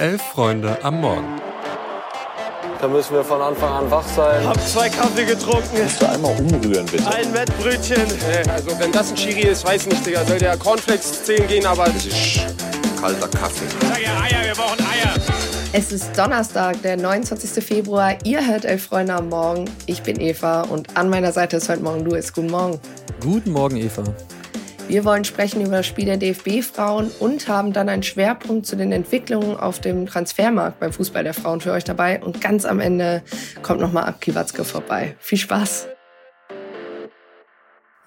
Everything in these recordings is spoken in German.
Elf Freunde am Morgen. Da müssen wir von Anfang an wach sein. Hab zwei Kaffee getrunken. Kannst du einmal umrühren, bitte? Ein Wettbrötchen. Also wenn das ein Schiri ist, weiß nicht, Digga. Soll der Cornflakes zählen gehen, aber... Das ist kalter Kaffee. Sag ja Eier, wir brauchen Eier. Es ist Donnerstag, der 29. Februar. Ihr hört Elf Freunde am Morgen. Ich bin Eva und an meiner Seite ist heute Morgen Louis. Guten Morgen. Guten Morgen, Eva. Wir wollen sprechen über das Spiel der DFB-Frauen und haben dann einen Schwerpunkt zu den Entwicklungen auf dem Transfermarkt beim Fußball der Frauen für euch dabei. Und ganz am Ende kommt nochmal Abki Watzke vorbei. Viel Spaß!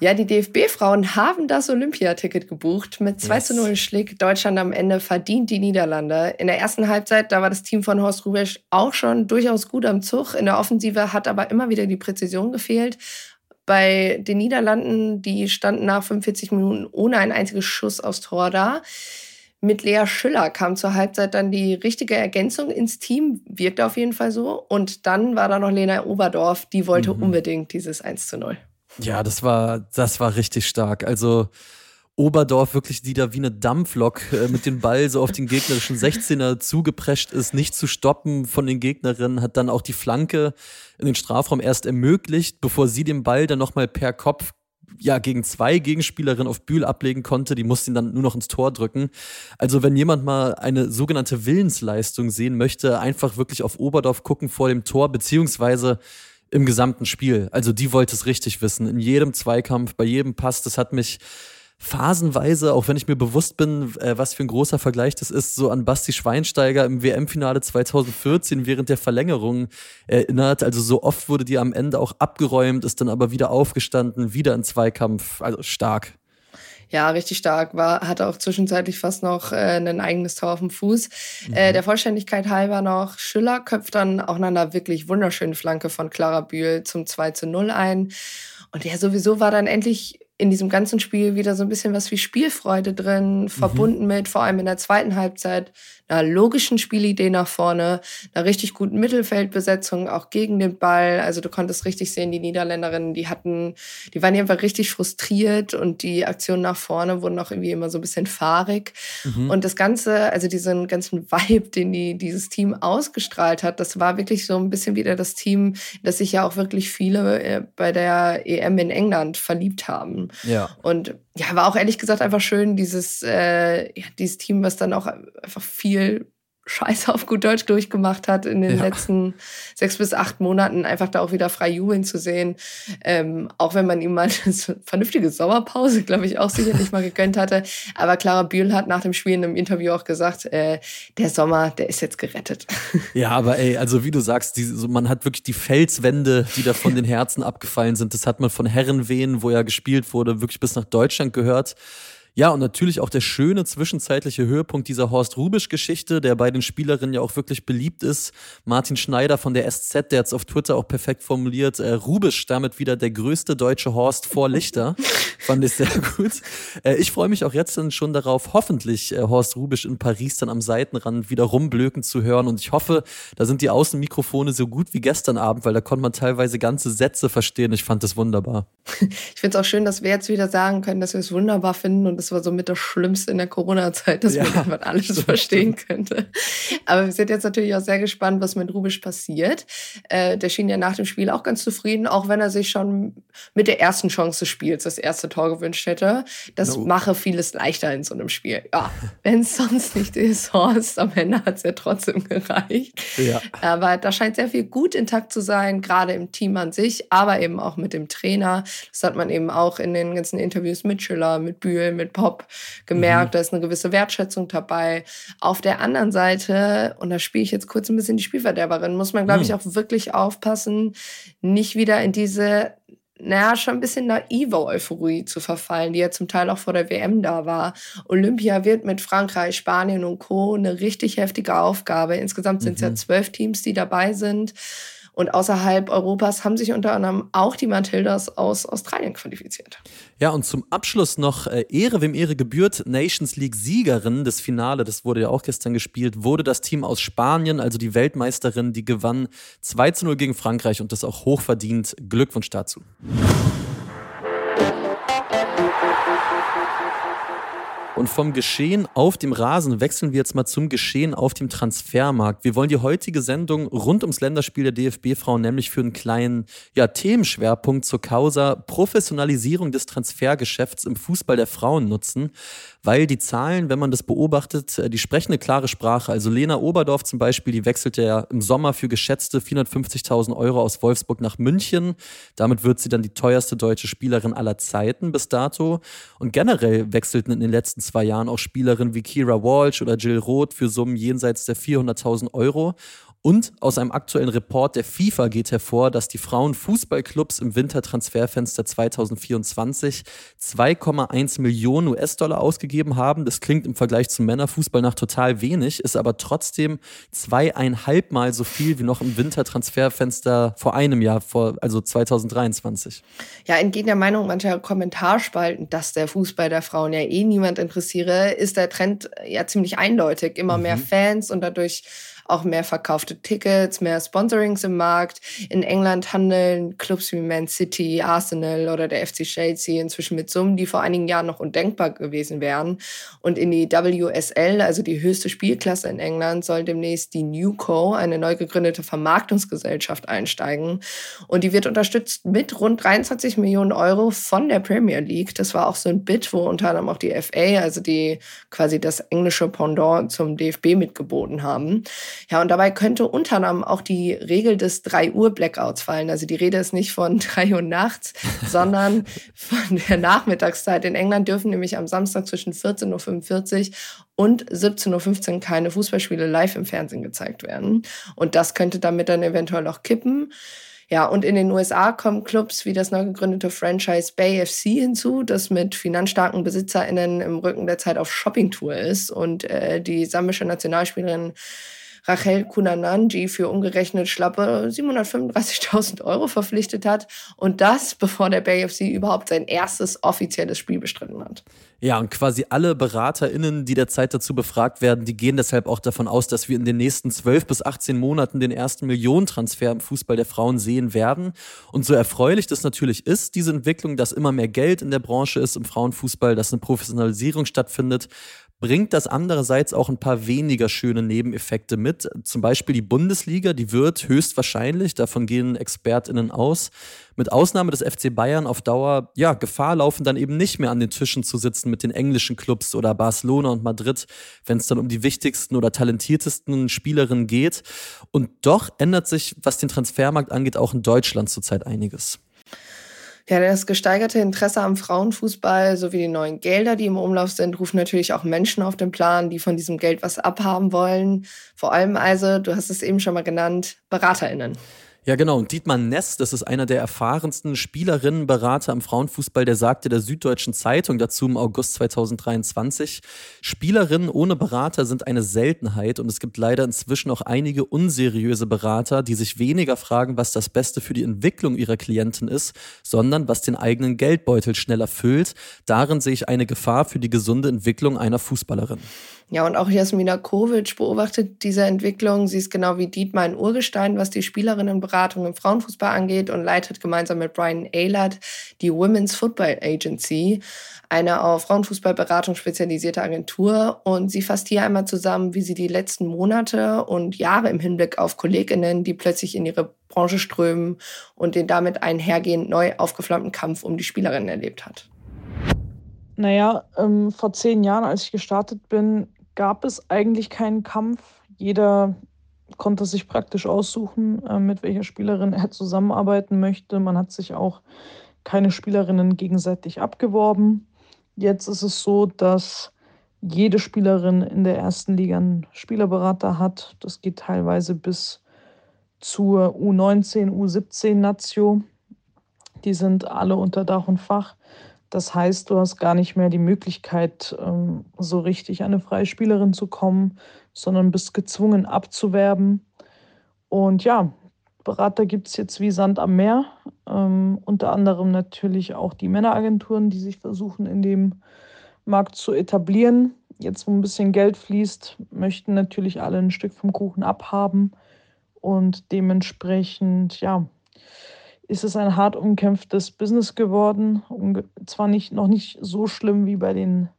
Ja, die DFB-Frauen haben das Olympiaticket gebucht. Mit 2 yes. zu 0 schlägt Deutschland am Ende verdient die Niederlande. In der ersten Halbzeit, da war das Team von Horst Rubesch auch schon durchaus gut am Zug. In der Offensive hat aber immer wieder die Präzision gefehlt. Bei den Niederlanden, die standen nach 45 Minuten ohne ein einziges Schuss aufs Tor da. Mit Lea Schüller kam zur Halbzeit dann die richtige Ergänzung ins Team, wirkte auf jeden Fall so. Und dann war da noch Lena Oberdorf, die wollte mhm. unbedingt dieses 1 zu 0. Ja, das war, das war richtig stark. Also Oberdorf wirklich, die da wie eine Dampflok äh, mit dem Ball so auf den gegnerischen 16er zugeprescht ist, nicht zu stoppen von den Gegnerinnen, hat dann auch die Flanke in den Strafraum erst ermöglicht, bevor sie den Ball dann nochmal per Kopf ja, gegen zwei Gegenspielerinnen auf Bühl ablegen konnte, die musste ihn dann nur noch ins Tor drücken. Also wenn jemand mal eine sogenannte Willensleistung sehen möchte, einfach wirklich auf Oberdorf gucken vor dem Tor, beziehungsweise im gesamten Spiel. Also die wollte es richtig wissen. In jedem Zweikampf, bei jedem Pass, das hat mich phasenweise, auch wenn ich mir bewusst bin, äh, was für ein großer Vergleich das ist, so an Basti Schweinsteiger im WM-Finale 2014 während der Verlängerung erinnert. Also so oft wurde die am Ende auch abgeräumt, ist dann aber wieder aufgestanden, wieder in Zweikampf. Also stark. Ja, richtig stark. War, hatte auch zwischenzeitlich fast noch äh, ein eigenes Tor auf dem Fuß. Mhm. Äh, der Vollständigkeit halber noch, Schüller köpft dann auch nach einer wirklich wunderschönen Flanke von Clara Bühl zum 2 zu 0 ein. Und ja, sowieso war dann endlich in diesem ganzen Spiel wieder so ein bisschen was wie Spielfreude drin, mhm. verbunden mit vor allem in der zweiten Halbzeit einer logischen Spielidee nach vorne, einer richtig guten Mittelfeldbesetzung auch gegen den Ball. Also du konntest richtig sehen, die Niederländerinnen, die hatten, die waren einfach richtig frustriert und die Aktionen nach vorne wurden auch irgendwie immer so ein bisschen fahrig. Mhm. Und das Ganze, also diesen ganzen Vibe, den die, dieses Team ausgestrahlt hat, das war wirklich so ein bisschen wieder das Team, das sich ja auch wirklich viele äh, bei der EM in England verliebt haben. Ja. Und ja, war auch ehrlich gesagt einfach schön, dieses, äh, ja, dieses Team, was dann auch einfach viel Scheiße auf gut Deutsch durchgemacht hat in den ja. letzten sechs bis acht Monaten, einfach da auch wieder frei jubeln zu sehen. Ähm, auch wenn man ihm mal eine vernünftige Sommerpause, glaube ich, auch sicherlich mal gegönnt hatte. Aber Clara Bühl hat nach dem Spiel in einem Interview auch gesagt, äh, der Sommer, der ist jetzt gerettet. Ja, aber ey, also wie du sagst, die, so, man hat wirklich die Felswände, die da von den Herzen abgefallen sind. Das hat man von Herrenwehen, wo ja gespielt wurde, wirklich bis nach Deutschland gehört. Ja, und natürlich auch der schöne zwischenzeitliche Höhepunkt dieser Horst Rubisch-Geschichte, der bei den Spielerinnen ja auch wirklich beliebt ist. Martin Schneider von der SZ, der hat es auf Twitter auch perfekt formuliert. Äh, Rubisch damit wieder der größte deutsche Horst vor Lichter. Fand ich sehr gut. Äh, ich freue mich auch jetzt dann schon darauf, hoffentlich äh, Horst Rubisch in Paris dann am Seitenrand wieder rumblöken zu hören. Und ich hoffe, da sind die Außenmikrofone so gut wie gestern Abend, weil da konnte man teilweise ganze Sätze verstehen. Ich fand das wunderbar. Ich finde es auch schön, dass wir jetzt wieder sagen können, dass wir es wunderbar finden und das war so mit das Schlimmste in der Corona-Zeit, dass ja, man einfach alles stimmt, verstehen stimmt. könnte. Aber wir sind jetzt natürlich auch sehr gespannt, was mit Rubisch passiert. Äh, der schien ja nach dem Spiel auch ganz zufrieden, auch wenn er sich schon mit der ersten Chance des Spiels das erste Tor gewünscht hätte. Das no. mache vieles leichter in so einem Spiel. Ja, wenn es sonst nicht ist, Horst, am Ende hat es ja trotzdem gereicht. Ja. Aber da scheint sehr viel gut intakt zu sein, gerade im Team an sich, aber eben auch mit dem Trainer. Das hat man eben auch in den ganzen Interviews mit Schiller, mit Bühl, mit Pop gemerkt, mhm. da ist eine gewisse Wertschätzung dabei. Auf der anderen Seite, und da spiele ich jetzt kurz ein bisschen die Spielverderberin, muss man, glaube mhm. ich, auch wirklich aufpassen, nicht wieder in diese naja, schon ein bisschen naive Euphorie zu verfallen, die ja zum Teil auch vor der WM da war. Olympia wird mit Frankreich, Spanien und Co. eine richtig heftige Aufgabe. Insgesamt sind es ja mhm. zwölf Teams, die dabei sind. Und außerhalb Europas haben sich unter anderem auch die Matildas aus Australien qualifiziert. Ja, und zum Abschluss noch äh, Ehre, wem Ehre gebührt. Nations League-Siegerin des Finale, das wurde ja auch gestern gespielt, wurde das Team aus Spanien, also die Weltmeisterin, die gewann 2 zu 0 gegen Frankreich und das auch hochverdient. Glückwunsch dazu. Und vom Geschehen auf dem Rasen wechseln wir jetzt mal zum Geschehen auf dem Transfermarkt. Wir wollen die heutige Sendung rund ums Länderspiel der DFB-Frauen nämlich für einen kleinen ja, Themenschwerpunkt zur Causa Professionalisierung des Transfergeschäfts im Fußball der Frauen nutzen weil die Zahlen, wenn man das beobachtet, äh, die sprechen eine klare Sprache. Also Lena Oberdorf zum Beispiel, die wechselte ja im Sommer für geschätzte 450.000 Euro aus Wolfsburg nach München. Damit wird sie dann die teuerste deutsche Spielerin aller Zeiten bis dato. Und generell wechselten in den letzten zwei Jahren auch Spielerinnen wie Kira Walsh oder Jill Roth für Summen jenseits der 400.000 Euro. Und aus einem aktuellen Report der FIFA geht hervor, dass die Frauenfußballclubs im Wintertransferfenster 2024 2,1 Millionen US-Dollar ausgegeben haben. Das klingt im Vergleich zum Männerfußball nach total wenig, ist aber trotzdem zweieinhalb Mal so viel wie noch im Wintertransferfenster vor einem Jahr, vor, also 2023. Ja, entgegen der Meinung mancher Kommentarspalten, dass der Fußball der Frauen ja eh niemand interessiere, ist der Trend ja ziemlich eindeutig. Immer mhm. mehr Fans und dadurch auch mehr verkaufte Tickets, mehr Sponsorings im Markt. In England handeln Clubs wie Man City, Arsenal oder der FC Chelsea inzwischen mit Summen, die vor einigen Jahren noch undenkbar gewesen wären. Und in die WSL, also die höchste Spielklasse in England, soll demnächst die Newco, eine neu gegründete Vermarktungsgesellschaft, einsteigen. Und die wird unterstützt mit rund 23 Millionen Euro von der Premier League. Das war auch so ein Bit, wo unter anderem auch die FA, also die quasi das englische Pendant zum DFB mitgeboten haben. Ja, und dabei könnte unter anderem auch die Regel des 3 Uhr Blackouts fallen. Also die Rede ist nicht von 3 Uhr nachts, sondern von der Nachmittagszeit. In England dürfen nämlich am Samstag zwischen 14.45 Uhr und 17.15 Uhr keine Fußballspiele live im Fernsehen gezeigt werden. Und das könnte damit dann eventuell auch kippen. Ja, und in den USA kommen Clubs wie das neu gegründete Franchise Bay FC hinzu, das mit finanzstarken BesitzerInnen im Rücken der Zeit auf Shoppingtour ist. Und äh, die sambische Nationalspielerin Rachel Kunananji für umgerechnet schlappe 735.000 Euro verpflichtet hat. Und das, bevor der Bay FC überhaupt sein erstes offizielles Spiel bestritten hat. Ja, und quasi alle BeraterInnen, die derzeit dazu befragt werden, die gehen deshalb auch davon aus, dass wir in den nächsten 12 bis 18 Monaten den ersten Millionentransfer im Fußball der Frauen sehen werden. Und so erfreulich das natürlich ist, diese Entwicklung, dass immer mehr Geld in der Branche ist im Frauenfußball, dass eine Professionalisierung stattfindet, bringt das andererseits auch ein paar weniger schöne Nebeneffekte mit. Zum Beispiel die Bundesliga, die wird höchstwahrscheinlich, davon gehen ExpertInnen aus, mit Ausnahme des FC Bayern auf Dauer ja, Gefahr laufen, dann eben nicht mehr an den Tischen zu sitzen mit den englischen Clubs oder Barcelona und Madrid, wenn es dann um die wichtigsten oder talentiertesten Spielerinnen geht. Und doch ändert sich, was den Transfermarkt angeht, auch in Deutschland zurzeit einiges. Ja, das gesteigerte Interesse am Frauenfußball sowie die neuen Gelder, die im Umlauf sind, rufen natürlich auch Menschen auf den Plan, die von diesem Geld was abhaben wollen. Vor allem also, du hast es eben schon mal genannt, BeraterInnen. Ja, genau. Und Dietmar Ness, das ist einer der erfahrensten Spielerinnenberater im Frauenfußball, der sagte der Süddeutschen Zeitung dazu im August 2023, Spielerinnen ohne Berater sind eine Seltenheit und es gibt leider inzwischen auch einige unseriöse Berater, die sich weniger fragen, was das Beste für die Entwicklung ihrer Klienten ist, sondern was den eigenen Geldbeutel schneller füllt. Darin sehe ich eine Gefahr für die gesunde Entwicklung einer Fußballerin. Ja, und auch Jasmina Kovic beobachtet diese Entwicklung. Sie ist genau wie Dietmar ein Urgestein, was die Spielerinnenberatung im Frauenfußball angeht und leitet gemeinsam mit Brian Ehlert die Women's Football Agency, eine auf Frauenfußballberatung spezialisierte Agentur. Und sie fasst hier einmal zusammen, wie sie die letzten Monate und Jahre im Hinblick auf Kolleginnen, die plötzlich in ihre Branche strömen und den damit einhergehend neu aufgeflammten Kampf um die Spielerinnen erlebt hat. Naja, ähm, vor zehn Jahren, als ich gestartet bin, gab es eigentlich keinen Kampf. Jeder konnte sich praktisch aussuchen, äh, mit welcher Spielerin er zusammenarbeiten möchte. Man hat sich auch keine Spielerinnen gegenseitig abgeworben. Jetzt ist es so, dass jede Spielerin in der ersten Liga einen Spielerberater hat. Das geht teilweise bis zur U19, U17 Nazio. Die sind alle unter Dach und Fach. Das heißt, du hast gar nicht mehr die Möglichkeit, ähm, so richtig an eine freie Spielerin zu kommen, sondern bist gezwungen abzuwerben. Und ja, Berater gibt es jetzt wie Sand am Meer. Ähm, unter anderem natürlich auch die Männeragenturen, die sich versuchen, in dem Markt zu etablieren. Jetzt, wo ein bisschen Geld fließt, möchten natürlich alle ein Stück vom Kuchen abhaben. Und dementsprechend, ja, ist es ein hart umkämpftes Business geworden. Zwar nicht, noch nicht so schlimm wie bei den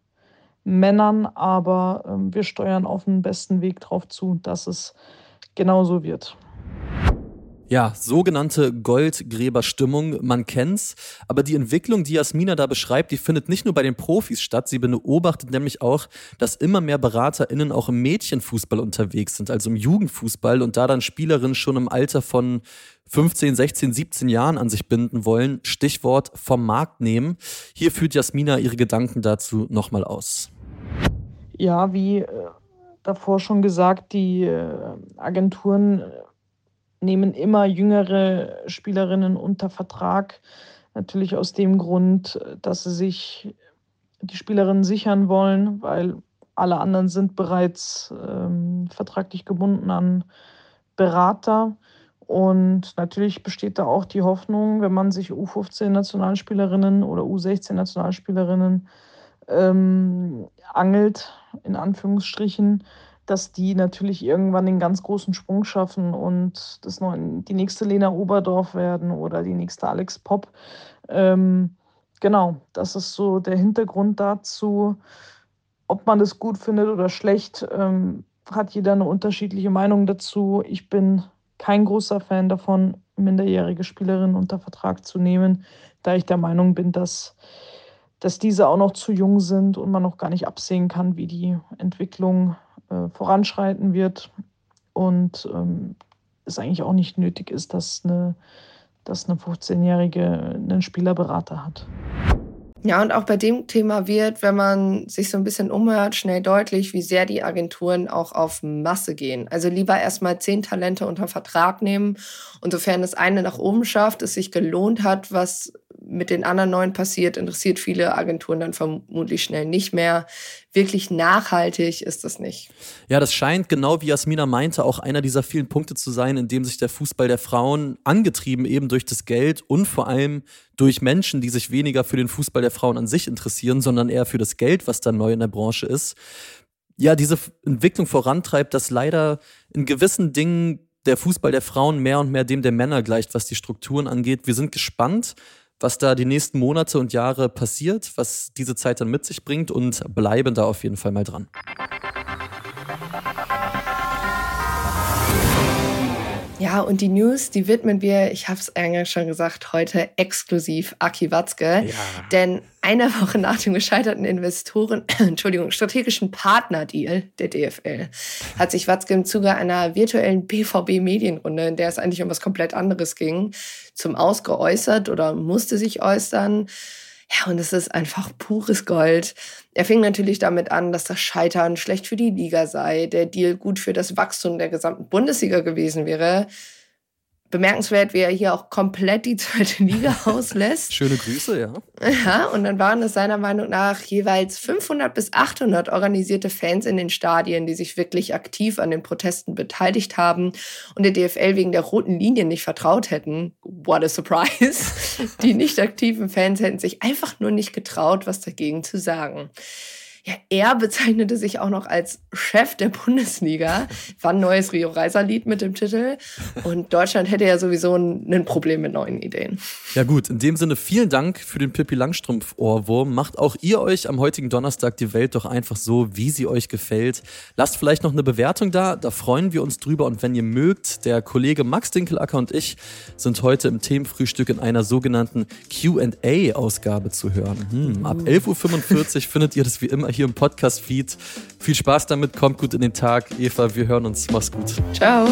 Männern, aber ähm, wir steuern auf den besten Weg darauf zu, dass es genauso wird. Ja, sogenannte Goldgräberstimmung, man kennt's. Aber die Entwicklung, die Jasmina da beschreibt, die findet nicht nur bei den Profis statt. Sie beobachtet nämlich auch, dass immer mehr BeraterInnen auch im Mädchenfußball unterwegs sind, also im Jugendfußball und da dann Spielerinnen schon im Alter von 15, 16, 17 Jahren an sich binden wollen. Stichwort vom Markt nehmen. Hier führt Jasmina ihre Gedanken dazu nochmal aus. Ja, wie äh, davor schon gesagt, die äh, Agenturen äh, nehmen immer jüngere Spielerinnen unter Vertrag. Natürlich aus dem Grund, dass sie sich die Spielerinnen sichern wollen, weil alle anderen sind bereits ähm, vertraglich gebunden an Berater. Und natürlich besteht da auch die Hoffnung, wenn man sich U15-Nationalspielerinnen oder U16-Nationalspielerinnen ähm, angelt, in Anführungsstrichen, dass die natürlich irgendwann den ganz großen Sprung schaffen und das noch die nächste Lena Oberdorf werden oder die nächste Alex Pop. Ähm, genau, das ist so der Hintergrund dazu. Ob man das gut findet oder schlecht, ähm, hat jeder eine unterschiedliche Meinung dazu. Ich bin kein großer Fan davon, minderjährige Spielerinnen unter Vertrag zu nehmen, da ich der Meinung bin, dass, dass diese auch noch zu jung sind und man noch gar nicht absehen kann, wie die Entwicklung äh, voranschreiten wird und ähm, es eigentlich auch nicht nötig ist, dass eine, dass eine 15-Jährige einen Spielerberater hat. Ja, und auch bei dem Thema wird, wenn man sich so ein bisschen umhört, schnell deutlich, wie sehr die Agenturen auch auf Masse gehen. Also lieber erstmal zehn Talente unter Vertrag nehmen und sofern das eine nach oben schafft, es sich gelohnt hat, was mit den anderen neuen passiert, interessiert viele Agenturen dann vermutlich schnell nicht mehr. Wirklich nachhaltig ist das nicht. Ja, das scheint genau wie Jasmina meinte, auch einer dieser vielen Punkte zu sein, in dem sich der Fußball der Frauen angetrieben eben durch das Geld und vor allem durch Menschen, die sich weniger für den Fußball der Frauen an sich interessieren, sondern eher für das Geld, was da neu in der Branche ist. Ja, diese Entwicklung vorantreibt, dass leider in gewissen Dingen der Fußball der Frauen mehr und mehr dem der Männer gleicht, was die Strukturen angeht. Wir sind gespannt, was da die nächsten Monate und Jahre passiert, was diese Zeit dann mit sich bringt und bleiben da auf jeden Fall mal dran. Ja, und die News, die widmen wir, ich habe es eigentlich schon gesagt, heute exklusiv Aki Watzke. Ja. Denn eine Woche nach dem gescheiterten Investoren, Entschuldigung, strategischen Partnerdeal der DFL hat sich Watzke im Zuge einer virtuellen BVB-Medienrunde, in der es eigentlich um was komplett anderes ging, zum Aus geäußert oder musste sich äußern. Ja, und es ist einfach pures Gold. Er fing natürlich damit an, dass das Scheitern schlecht für die Liga sei, der Deal gut für das Wachstum der gesamten Bundesliga gewesen wäre bemerkenswert, wie er hier auch komplett die zweite Liga auslässt. Schöne Grüße, ja. Ja, und dann waren es seiner Meinung nach jeweils 500 bis 800 organisierte Fans in den Stadien, die sich wirklich aktiv an den Protesten beteiligt haben und der DFL wegen der roten Linie nicht vertraut hätten. What a surprise. Die nicht aktiven Fans hätten sich einfach nur nicht getraut, was dagegen zu sagen. Ja, er bezeichnete sich auch noch als Chef der Bundesliga. War ein neues Rio Reiser Lied mit dem Titel. Und Deutschland hätte ja sowieso ein, ein, Problem mit neuen Ideen. Ja gut, in dem Sinne vielen Dank für den Pippi Langstrumpf Ohrwurm. Macht auch ihr euch am heutigen Donnerstag die Welt doch einfach so, wie sie euch gefällt. Lasst vielleicht noch eine Bewertung da, da freuen wir uns drüber. Und wenn ihr mögt, der Kollege Max Dinkelacker und ich sind heute im Themenfrühstück in einer sogenannten Q&A-Ausgabe zu hören. Hm, ab 11.45 Uhr findet ihr das wie immer hier im Podcast-Feed. Viel Spaß damit, kommt gut in den Tag. Eva, wir hören uns. Mach's gut. Ciao.